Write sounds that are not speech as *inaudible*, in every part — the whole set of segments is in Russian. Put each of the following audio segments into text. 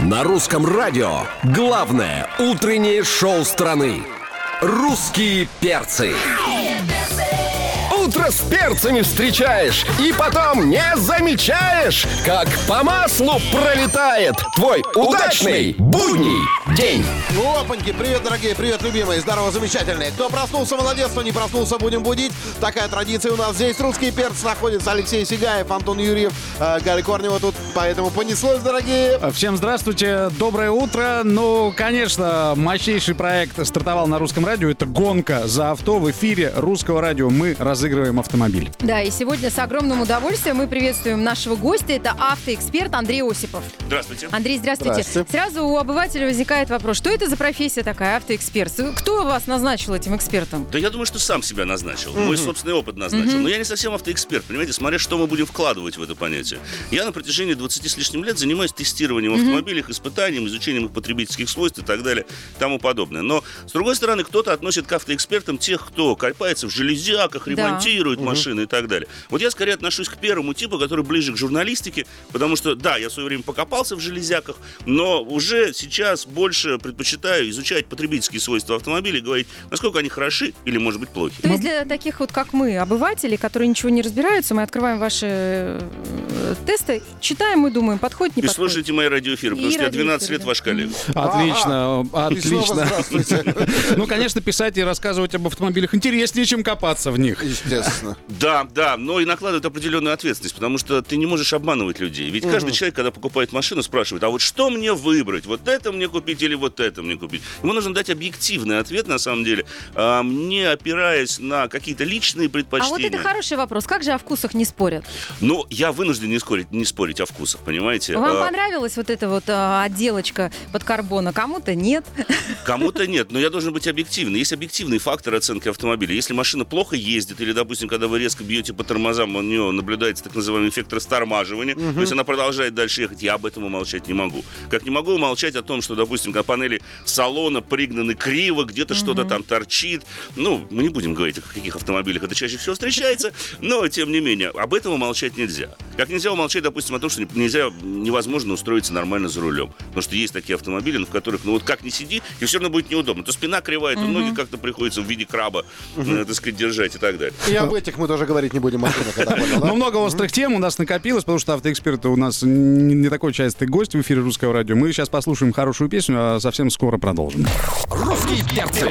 На русском радио главное утреннее шоу страны. Русские перцы. Утро с перцами встречаешь и потом не замечаешь, как по маслу пролетает твой удачный будний день. Опаньки, привет, дорогие, привет, любимые, здорово, замечательные. Кто проснулся, молодец, кто не проснулся, будем будить. Такая традиция у нас здесь. Русский перц находится Алексей Сигаев, Антон Юрьев, э, Галя Корнева тут, поэтому понеслось, дорогие. Всем здравствуйте, доброе утро. Ну, конечно, мощнейший проект стартовал на русском радио. Это гонка за авто в эфире русского радио. Мы разыгрываем автомобиль. Да, и сегодня с огромным удовольствием мы приветствуем нашего гостя. Это автоэксперт Андрей Осипов. Здравствуйте. Андрей, здравствуйте. Здравствуйте. Сразу у обывателя возникает вопрос, что это за профессия такая, автоэксперт? Кто вас назначил этим экспертом? Да я думаю, что сам себя назначил. Мой собственный опыт назначил. Но я не совсем автоэксперт, понимаете, смотря что мы будем вкладывать в это понятие. Я на протяжении 20 с лишним лет занимаюсь тестированием автомобилей, их испытанием, изучением их потребительских свойств и так далее, тому подобное. Но, с другой стороны, кто-то относит к автоэкспертам тех, кто копается в железяках, Да. ремонтирует машины и так далее. Вот я скорее отношусь к первому типу, который ближе к журналистике, потому что, да, я в свое время покопался в железяках, но уже сейчас больше предпочитаю изучать потребительские свойства автомобилей и говорить, насколько они хороши или, может быть, плохи. То есть для таких вот, как мы, обывателей, которые ничего не разбираются, мы открываем ваши э, тесты, читаем и думаем, подходит, не И подходит. слушайте мои радиоэфиры, потому И что я 12 радиоэфиры, лет ваш коллега. Отлично, И снова отлично. здравствуйте. *laughs* Ну, конечно, писать и рассказывать об автомобилях интереснее, чем копаться в них. Естественно. Да, да, но и накладывает определенную ответственность, потому что ты не можешь обманывать людей. Ведь каждый человек, когда покупает машину, спрашивает, а вот что мне выбрать? Вот это мне купить или вот это мне купить? Ему нужно дать объективный ответ, на самом деле, а, не опираясь на какие-то личные А предпочтения. вот это хороший вопрос. Как же о вкусах не спорят? Но я вынужден не спорить, не спорить о вкусах, понимаете? Вам А, понравилась вот эта вот а, отделочка под карбона? Кому-то нет. *laughs* Кому-то нет, но я должен быть объективный. Есть объективный фактор оценки автомобиля. Если машина плохо ездит, или, допустим, когда вы резко бьете по тормозам, у нее наблюдается так называемый эффект растормаживания, то есть она продолжает дальше ехать, я об этом умолчать не могу. Как не могу умолчать о том, что, допустим, панели салона пригнаны криво, где-то что-то там торчит. Ну, мы не будем говорить, о каких автомобилях это чаще всего встречается, но, тем не менее, об этом умолчать нельзя. Как нельзя умолчать, допустим, о том, что нельзя, невозможно устроиться нормально за рулем. Потому что есть такие автомобили, ну, в которых, ну вот как не сиди, и все равно будет неудобно. То спина кривая, то ноги как-то приходится в виде краба, э, так сказать, держать и так далее. И об этих мы тоже говорить не будем? Но много острых тем у нас накопилось, потому что автоэксперты у нас не такой частый гость в эфире русского радио. Мы сейчас послушаем хорошую песню, а совсем скоро продолжим. Русские перцы.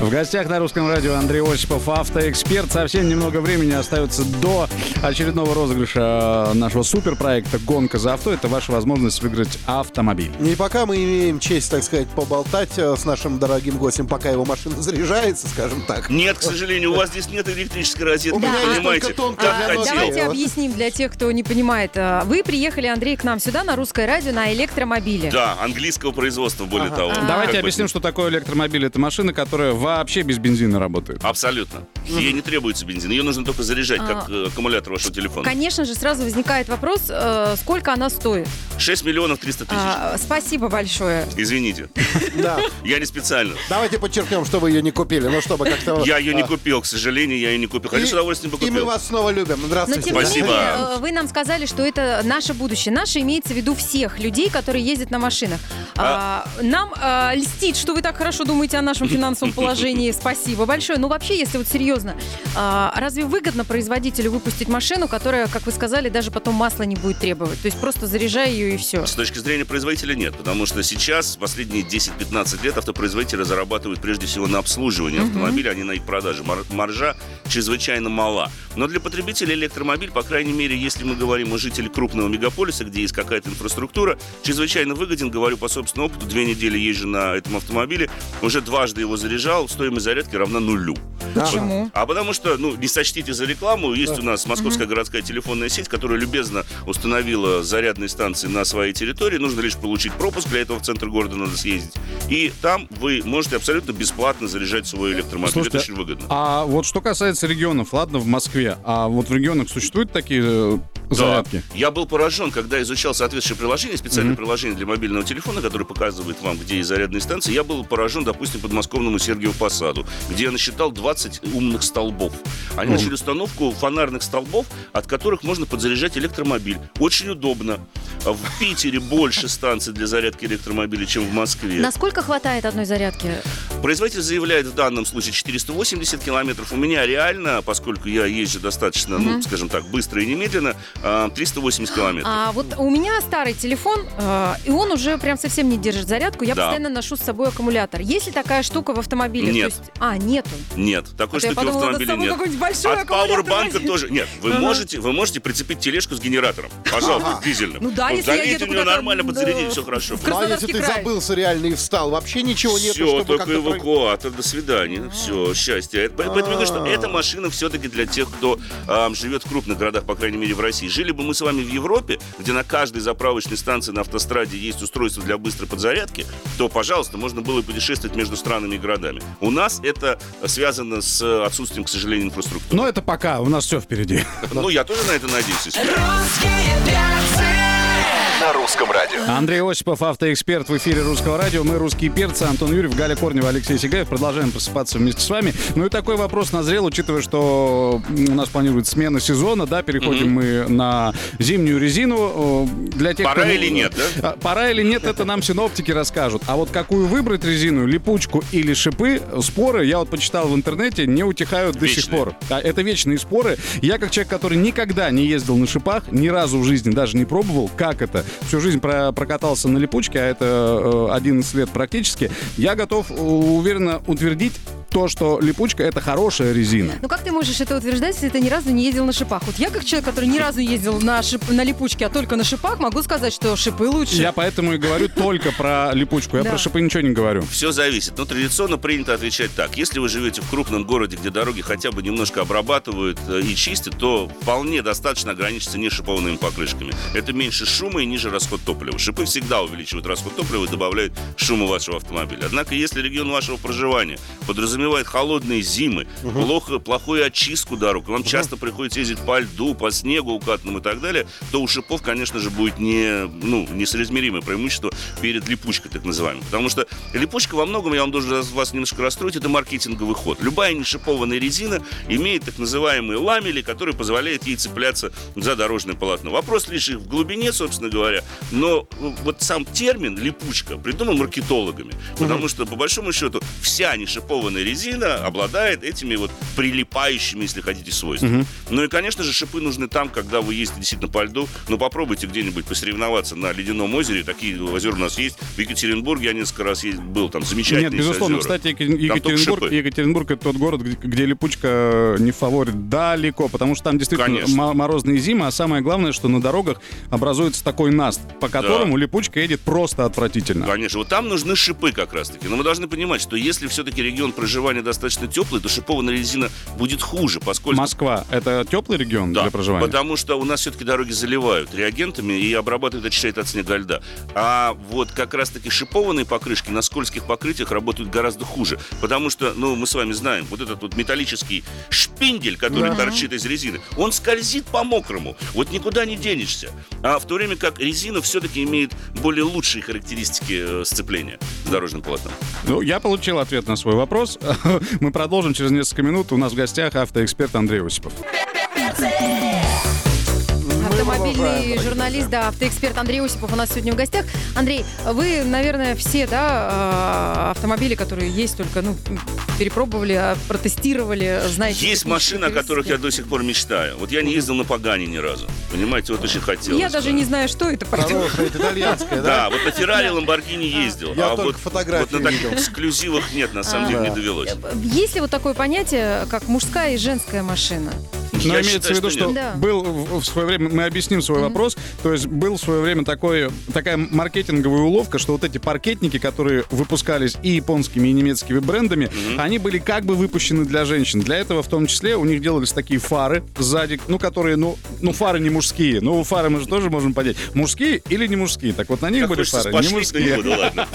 В гостях на русском радио Андрей Осипов, автоэксперт. Совсем немного времени остается до очередного розыгрыша нашего суперпроекта «Гонка за авто». Это ваша возможность выиграть автомобиль. И пока мы имеем честь, так сказать, поболтать э, с нашим дорогим гостем, пока его машина заряжается, скажем так. Нет, к сожалению, у вас здесь нет электрической розетки, У меня вы есть понимаете, для А. Давайте объясним для тех, кто не понимает. Вы приехали, Андрей, к нам сюда на русское радио на электромобиле. Да, английского производства, более того. Давайте Как бы- объясним, что такое электромобиль. Это машина, которая вообще без бензина работает. Абсолютно. Ей не требуется бензин. Ее нужно только заряжать, как э, аккумулятор вашего телефона. Конечно же, сразу возникает вопрос, э, сколько она стоит. 6 миллионов 300 тысяч. А, спасибо большое. Извините, *laughs* Да. я не специально. Давайте подчеркнем, что вы ее не купили. Ну, чтобы как-то... Я ее не а, купил, к сожалению, я ее не купил. Хотя с удовольствием бы И мы вас снова любим. Здравствуйте. Спасибо. э, вы нам сказали, что это наше будущее. Наше имеется в виду всех людей, которые ездят на машинах. А, нам а, льстит, что вы так хорошо думаете о нашем финансовом положении. *laughs* Спасибо большое. Ну вообще, если вот серьезно, а, разве выгодно производителю выпустить машину, которая, как вы сказали, даже потом масла не будет требовать? То есть просто заряжай ее и все. С точки зрения производителя нет, потому что сейчас, последние 10-15 лет, автопроизводители зарабатывают прежде всего на обслуживании автомобиля, а не на их продаже. Мар- маржа чрезвычайно мала. Но для потребителя электромобиль, по крайней мере, если мы говорим о жителе крупного мегаполиса, где есть какая-то инфраструктура, чрезвычайно выгоден, говорю по собственному опыту, две недели езжу на этом автомобиле, уже дважды его заряжал, стоимость зарядки равна нулю. Почему? А потому что, ну, не сочтите за рекламу, есть у нас Московская городская телефонная сеть, которая любезно установила зарядные станции на своей территории. Нужно лишь получить пропуск, для этого в центр города надо съездить. И там вы можете абсолютно бесплатно заряжать свой электромобиль. Слушайте, Это очень выгодно. А вот что касается регионов, ладно, в Москве, а вот в регионах существуют такие э, зарядки? Да. Я был поражен, когда изучал соответствующее приложение, специальное приложение для мобильного телефона, которое показывает вам, где есть зарядные станции. Я был поражен, допустим, подмосковному Сергию Посаду, где я насчитал 20 умных столбов. Они начали установку фонарных столбов, от которых можно подзаряжать электромобиль. Очень удобно. В Питере больше станций для зарядки электромобилей, чем в Москве. Насколько хватает одной зарядки? Производитель заявляет в данном случае 480 километров. У меня реально, поскольку я езжу достаточно, ну, скажем так, быстро и немедленно, а, 380 километров. А вот у меня старый телефон, э, и он уже прям совсем не держит зарядку. Я Да. постоянно ношу с собой аккумулятор. Есть ли такая штука в автомобиле? Нет. То есть, а, нету. Нет, такой А я штуки в подумала, с автомобиле нет. От пауэрбанка тоже. Нет, вы Ага. можете, вы можете прицепить тележку с генератором. Пожалуйста, дизельным. Ну да, Вот если я залейте еду в нее куда-то, нормально, подзарядили, все хорошо. в Ну а если ты край. забылся реально и встал, вообще ничего нету, Все, только эвакуатор, до свидания. Все, счастье. Это- Поэтому я говорю, что эта машина все-таки для тех, кто живет в крупных городах, по крайней мере, в России. Жили бы мы с вами в Европе, где на каждой заправочной станции на автостраде есть устройство для быстрой подзарядки, то, пожалуйста, можно было путешествовать между странами и городами. У нас это связано с отсутствием, к сожалению, инфраструктуры. Но это пока, у нас все впереди. Ну, я тоже на это надеюсь. честно. На русском радио. Андрей Осипов, автоэксперт в эфире Русского радио. Мы русские перцы. Антон Юрьев, Галя Корнева, Алексей Сигаев. Продолжаем просыпаться вместе с вами. Ну и такой вопрос назрел, учитывая, что у нас планируется смена сезона, да, переходим мы на зимнюю резину. Для тех, Пора кто- или нет, да? А, Пора или нет, это нам синоптики расскажут. А вот какую выбрать резину, липучку или шипы, споры, я вот почитал в интернете, не утихают до сих Вечные. пор. Это вечные споры. Я как человек, который никогда не ездил на шипах, ни разу в жизни даже не пробовал, как это. Всю жизнь про- прокатался на липучке, а это э, 11 лет практически. Я готов э, уверенно утвердить то, что липучка это хорошая резина. Ну как ты можешь это утверждать, если ты ни разу не ездил на шипах? Вот я как человек, который ни разу не ездил на, шип- на липучке, а только на шипах, могу сказать, что шипы лучше. Я поэтому и говорю только про липучку. Я про шипы ничего не говорю. Все зависит. Но традиционно принято отвечать так. Если вы живете в крупном городе, где дороги хотя бы немножко обрабатывают э, и чистят, то вполне достаточно ограничиться нешипованными покрышками. Это меньше шума и ниже расход топлива. Шипы всегда увеличивают расход топлива и добавляют шума вашего автомобиля. Однако, если регион вашего проживания подразумевает холодные зимы, плохо, плохую очистку дорог, вам часто приходится ездить по льду, по снегу укатанному и так далее, то у шипов, конечно же, будет не, ну, несоизмеримое преимущество перед липучкой, так называемой. Потому что липучка во многом, я вам должен вас немножко расстроить, это маркетинговый ход. Любая нешипованная резина имеет так называемые ламели, которые позволяют ей цепляться за дорожное полотно. Вопрос лишь в глубине, собственно говоря, но э, вот сам термин липучка придуман маркетологами, потому что, по большому счету, вся нешипованная резина обладает этими вот прилипающими, если хотите, свойствами. Ну и, конечно же, шипы нужны там, когда вы ездите действительно по льду. Ну, попробуйте где-нибудь посоревноваться на ледяном озере. Такие озера у нас есть. В Екатеринбурге я несколько раз ездил, был там замечательный Нет, безусловно. озера. Кстати, Екатеринбург. Екатеринбург это тот город, где, где липучка не в фаворе далеко, потому что там действительно Конечно. мо- морозные зимы, а самое главное, что на дорогах образуется такой наст, по которому липучка едет просто отвратительно. Конечно, вот там нужны шипы как раз-таки. Но мы должны понимать, что если все-таки регион проживания достаточно теплый, то шипованная резина будет хуже, поскольку... Москва это теплый регион Да, для проживания? потому что у нас все-таки дороги заливают реагентами и обрабатывают, очищают от снега льда. А вот как раз-таки шипованные покрышки на скользких покрытиях работают гораздо хуже. Потому что, ну, мы с вами знаем, вот этот вот металлический шпиндель, который торчит из резины, он скользит по мокрому. Вот никуда не денешься. А в то время как резина все-таки имеет более лучшие характеристики э, сцепления с дорожным полотном. Ну, я получил ответ на свой вопрос. *laughs* Мы продолжим через несколько минут. У нас в гостях автоэксперт Андрей Осипов. Автомобильный журналист, да, автоэксперт Андрей Осипов у нас сегодня в гостях. Андрей, вы, наверное, все, да, э, автомобили, которые есть, только, ну, перепробовали, а, протестировали, знаете. Есть машины, о которых я до сих пор мечтаю. Вот я не ездил на Пагане ни разу. Понимаете, вот очень хотелось. Я даже не знаю, что это. Хорошая, это итальянская, Да, да? вот на Феррари, Ламборгини ездил. Я а только вот, фотографии вот на таких видел. эксклюзивах нет, на самом А. деле, не довелось. Есть ли вот такое понятие, как мужская и женская машина? Но Я имеется считаю, в виду, что что. Да. был в, в свое время, мы объясним свой вопрос, то есть был в свое время такой, такая маркетинговая уловка, что вот эти паркетники, которые выпускались и японскими, и немецкими брендами, они были как бы выпущены для женщин. Для этого в том числе у них делались такие фары сзади, ну, которые, ну, ну фары не мужские. Ну, фары мы же тоже можем понять, мужские или не мужские. Так вот на них Как были фары, не мужские. да ладно.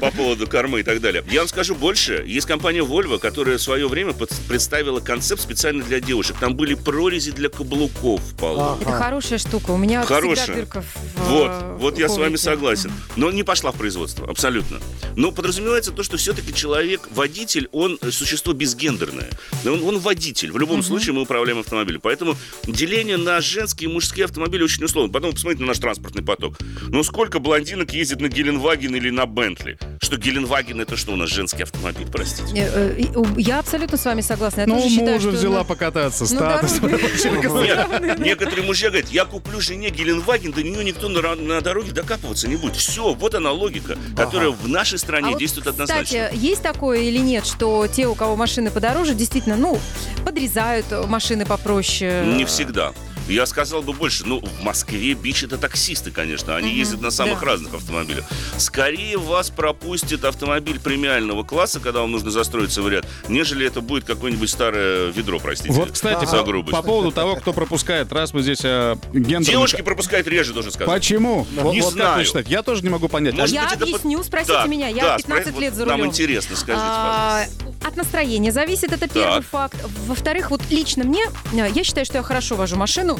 По поводу кормы и так далее. Я вам скажу больше. Есть компания Volvo, которая в свое время представила концепт специально для девушек. Там были прорези для каблуков в полу. Это хорошая штука. У меня Хорошая. всегда дырка в Вот, вот я с вами согласен. Но не пошла в производство, абсолютно. Но подразумевается то, что все-таки человек, водитель, он э, существо безгендерное. Он, он водитель. В любом случае мы управляем автомобилем. Поэтому деление на женские и мужские автомобили очень условно. Потом посмотрите на наш транспортный поток. Ну сколько блондинок ездит на Геленваген или на Бентли? Что Геленваген это что у нас женский автомобиль, простите? Э, э, Я абсолютно с вами согласна. Я Ну, тоже считаю, мужа что взяла на- покататься, дороге. Нет, некоторые мужья говорят, я куплю жене Геленваген, до нее никто на, на дороге докапываться не будет. Все, вот она логика, которая в нашей стране А вот, действует однозначно. Кстати, есть такое или нет, что те, у кого машины подороже, действительно, ну, подрезают машины попроще? Не всегда. Я сказал бы больше. Ну, в Москве бич это таксисты, конечно. Они Мгм, ездят на самых да. разных автомобилях. Скорее вас пропустит автомобиль премиального класса, когда вам нужно застроиться в ряд, нежели это будет какое-нибудь старое ведро, простите. Вот, кстати, за по, грубость. по поводу того, кто пропускает, раз мы здесь э, гендерный- Девушки пропускают реже, должен сказать. Почему? Вот, Не вот как знаю. вы считаете? Я тоже не могу понять. Может Я быть, это объясню, под- спросите Да, меня. Я да, 15 спро- лет за Нам рулем. интересно, скажите, А, пожалуйста. От настроения зависит, это первый Так. факт. Во-вторых, вот лично мне, э, я считаю, что я хорошо вожу машину.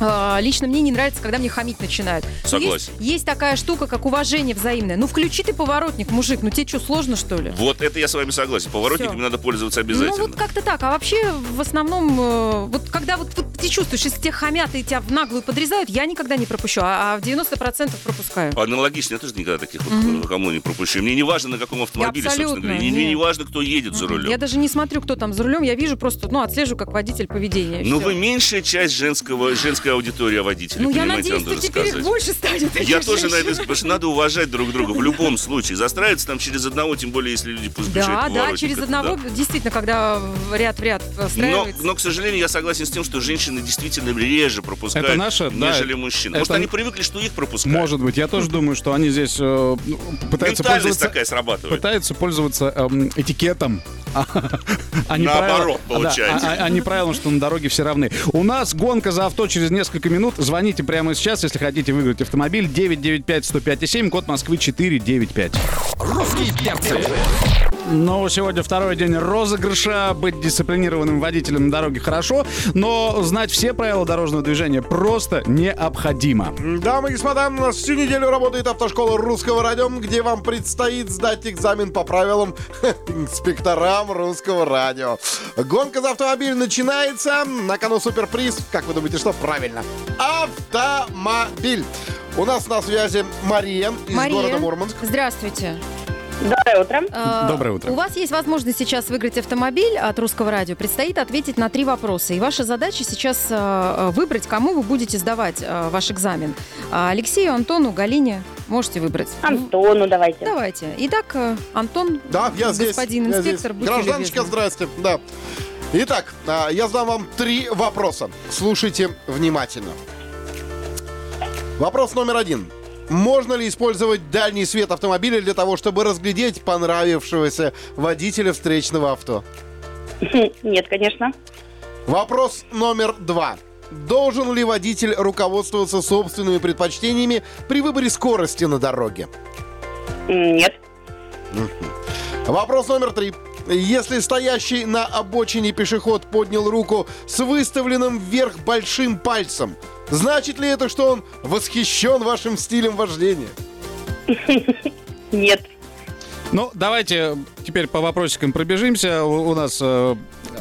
А, Лично мне не нравится, когда мне хамить начинают. Согласен. Есть, есть такая штука, как уважение взаимное. Ну, включи ты поворотник, мужик, ну тебе что, сложно, что ли? Вот это я с вами согласен. Поворотниками Всё. надо пользоваться обязательно. Ну, вот как-то так. А вообще, в основном, э, вот когда вот, вот ты чувствуешь, если тебя хамят и тебя в наглую подрезают, я никогда не пропущу, а, а в 90% пропускаю. Аналогично, я тоже никогда таких вот э, кому не пропущу. Мне не важно, на каком автомобиле, собственно Абсолютно, говоря. И Мне не важно, кто едет за рулем. Я даже не смотрю, кто там за рулем, я вижу просто, ну, отслежу как водитель поведения. Ну, всё. вы меньшая часть женского, женской аудитории водителей, Ну, я надеюсь, что теперь их сказать. больше станет. Я тоже на женщин. это, потому что надо уважать друг друга в любом *laughs* случае. Застраиваться там через одного, тем более, если люди пусть Да, да, через одного, действительно, когда в ряд в ряд Но, встраивается. но, к сожалению, я согласен с тем, что женщины действительно реже пропускают, Это наше, да, нежели мужчины. это- Может, они привыкли, что их пропускают. Может быть, я тоже думаю, что они здесь э, ну, пытаются пользоваться, такая срабатывает. пытаются пользоваться эм, этикетом. А Наоборот, правилом- да, получается. а- а- а не правилом, что на дороге все равны. У нас гонка за авто через несколько минут. Звоните прямо сейчас, если хотите выиграть автомобиль. 995-105-7, код Москвы 495. Русские перцы. Но сегодня второй день розыгрыша. Быть дисциплинированным водителем на дороге хорошо, но знать все правила дорожного движения просто необходимо. Дамы и господа, у нас всю неделю работает автошкола русского радио, где вам предстоит сдать экзамен по правилам *laughs* инспекторам русского радио. Гонка за автомобиль начинается. На кону суперприз. Как вы думаете, что правильно? Автомобиль. У нас на связи Мария из Мария, города Мурманск. здравствуйте. Доброе утро. Э, Доброе утро. У вас есть возможность сейчас выиграть автомобиль от Русского радио. Предстоит ответить на три вопроса. И ваша задача сейчас э, выбрать, кому вы будете сдавать ваш экзамен. А Алексею, Антону, Галине можете выбрать. Ну, Антону давайте. Давайте. Итак, э, Антон, Да, я здесь. господин я инспектор, здесь. будьте Гражданочка, любезны. здрасте. Да. Итак, а, я задам вам три вопроса. Слушайте внимательно. Вопрос номер один. Можно ли использовать дальний свет автомобиля для того, чтобы разглядеть понравившегося водителя встречного авто? *laughs* Нет, конечно. Вопрос номер два. Должен ли водитель руководствоваться собственными предпочтениями при выборе скорости на дороге? Нет. Вопрос номер три. Если стоящий на обочине пешеход поднял руку с выставленным вверх большим пальцем, значит ли это, что он восхищен вашим стилем вождения? *laughs* Нет. Ну, давайте теперь по вопросикам пробежимся. У, у нас э,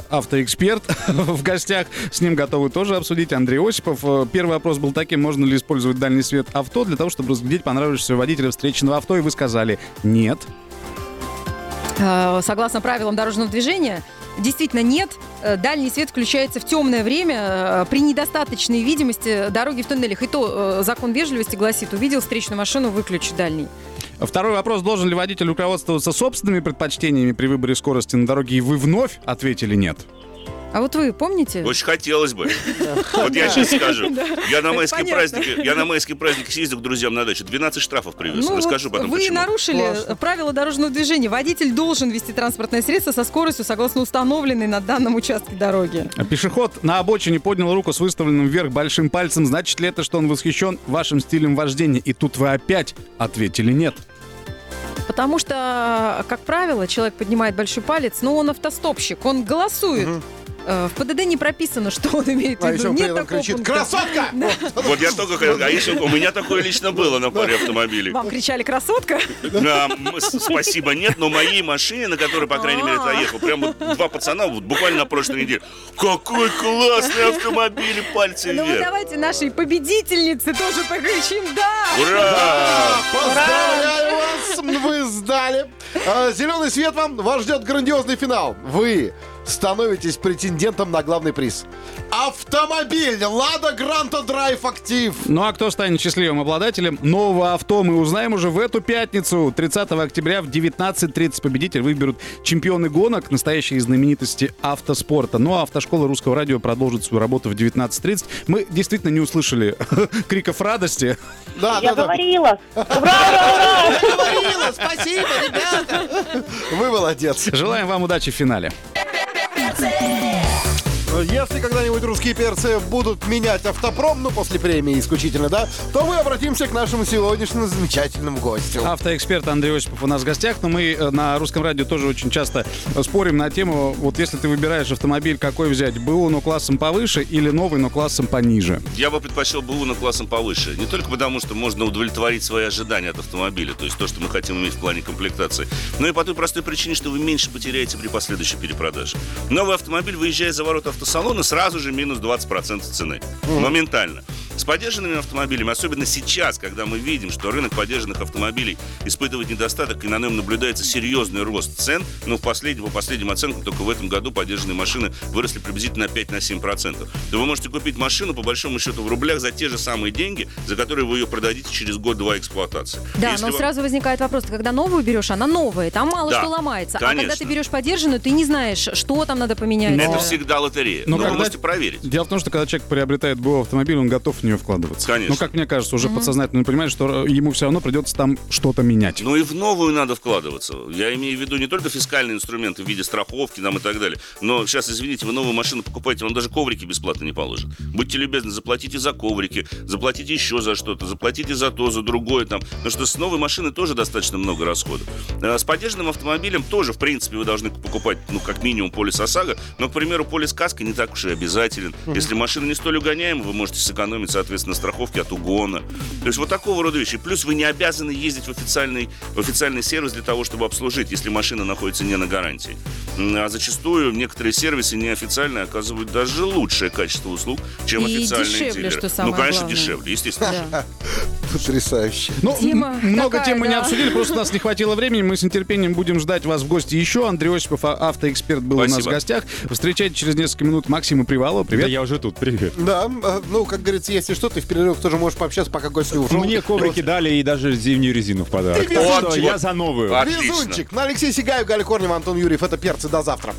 автоэксперт *laughs* в гостях. С ним готовы тоже обсудить. Андрей Осипов. Э, Первый вопрос был таким, можно ли использовать дальний свет авто для того, чтобы разглядеть понравившегося водителя встречного авто, и вы сказали нет. Э, согласно правилам дорожного движения, действительно нет. Э, Дальний свет включается в темное время э, при недостаточной видимости дороги в туннелях. И то закон вежливости гласит, увидел встречную машину, выключи дальний. Второй вопрос, должен ли водитель руководствоваться собственными предпочтениями при выборе скорости на дороге, и вы вновь ответили нет. А вот вы помните? Очень хотелось бы. Вот я сейчас скажу. *laughs* Я на майские праздники, я на майские праздники съездил к друзьям на дачу. 12 штрафов привез. Ну Расскажу потом, вы нарушили Классно. правила дорожного движения. Водитель должен вести транспортное средство со скоростью, согласно установленной на данном участке дороги. А Пешеход на обочине поднял руку с выставленным вверх большим пальцем. Значит ли это, что он восхищен вашим стилем вождения? И тут вы опять ответили нет. Потому что, как правило, человек поднимает большой палец, но он автостопщик, он голосует. Э, В ПДД не прописано, что он имеет в А виду. Нет такого кричит пункта. «Красотка!» *laughs* Вот я только хотел, а если у меня такое лично было на паре автомобилей. Вам кричали «красотка»? Да, спасибо, нет, но моей машине, на которой, по крайней мере, я ехал, прям вот два пацана вот буквально на прошлой неделе. Какой классный автомобиль, пальцы Ну вверх. давайте нашей победительнице тоже покричим «да». Ура! Поздравляю вас! Вы сдали. А, Зеленый свет вам. Вас ждет грандиозный финал. Вы становитесь претендентом на главный приз. Автомобиль Лада Гранта Драйв Актив. Ну а кто станет счастливым обладателем нового авто, мы узнаем уже в эту пятницу. 30 октября в 19.30 победитель выберут чемпионы гонок, настоящие знаменитости автоспорта. Ну а автошкола русского радио продолжит свою работу в 19.30. Мы действительно не услышали *laughs* криков радости. Да, Я да, да. говорила. Ура, ура, ура! Говорила, спасибо, ребята. Вы молодец. Желаем вам удачи в финале. Если когда-нибудь русские перцы будут менять автопром, ну, после премии исключительно, да, то мы обратимся к нашему сегодняшнему замечательному гостю. Автоэксперт Андрей Осипов у нас в гостях, но мы э, на русском радио тоже очень часто э, спорим на тему, вот если ты выбираешь автомобиль, какой взять, БУ, но классом повыше или новый, но классом пониже? Я бы предпочел БУ на классом повыше. Не только потому, что можно удовлетворить свои ожидания от автомобиля, то есть то, что мы хотим иметь в плане комплектации, но и по той простой причине, что вы меньше потеряете при последующей перепродаже. Новый автомобиль, выезжая за ворота автосалона, сразу же минус 20% цены. Моментально. С поддержанными автомобилями, особенно сейчас, когда мы видим, что рынок поддержанных автомобилей испытывает недостаток и на нем наблюдается серьезный рост цен, но в последнем, по последним оценкам только в этом году поддержанные машины выросли приблизительно на 5-7%, то вы можете купить машину по большому счету в рублях за те же самые деньги, за которые вы ее продадите через год-два эксплуатации. Да, Если но вам- сразу возникает вопрос, когда новую берешь, она новая, там мало Да, что ломается. А когда конечно. ты берешь подержанную, ты не знаешь, что там надо поменять. Это Да. всегда лотерея. Но Но, вы когда- можете проверить. Дело в том, что когда человек приобретает БУ автомобиль, он готов нее вкладываться. Конечно. Ну, как мне кажется, уже подсознательно он понимает, что ему все равно придется там что-то менять. Но и в новую надо вкладываться. Я имею в виду не только фискальные инструменты в виде страховки там, и так далее. Но сейчас, извините, вы новую машину покупаете, вам даже коврики бесплатно не положат. Будьте любезны, заплатите за коврики, заплатите еще за что-то, заплатите за то, за другое там. Потому что с новой машины тоже достаточно много расходов. А С поддержанным автомобилем тоже, в принципе, вы должны покупать, ну, как минимум, полис ОСАГО. Но, к примеру, полис КАСКО не так уж и обязателен. Если машина не столь угоняема, вы можете сэкономить, соответственно, страховки от угона. То есть вот такого рода вещи. Плюс вы не обязаны ездить в официальный, в официальный сервис для того, чтобы обслужить, если машина находится не на гарантии. А зачастую некоторые сервисы неофициальные оказывают даже лучшее качество услуг, чем И официальные дешевле, дилеры. что самое ну, конечно, главное. дешевле, естественно. Да. *laughs* Потрясающе. Ну, Тема много такая, тем мы не да. обсудили, просто у нас не хватило времени. Мы с нетерпением будем ждать вас в гости еще. Андрей Осипов, а- автоэксперт, был у нас в Спасибо. гостях. Встречайте через несколько минут Максима Привалова. Да Привет. я уже тут, привет. Да, э, ну, как говорится, если что, ты в перерыв тоже можешь пообщаться, пока гость не ушел. Мне коврики дали и даже зимнюю резину в подарок. Ты я за новую. Отлично. Везунчик. На Алексей Сигаев, Галя Корнева, Антон Юрьев. Это перцы. До завтра.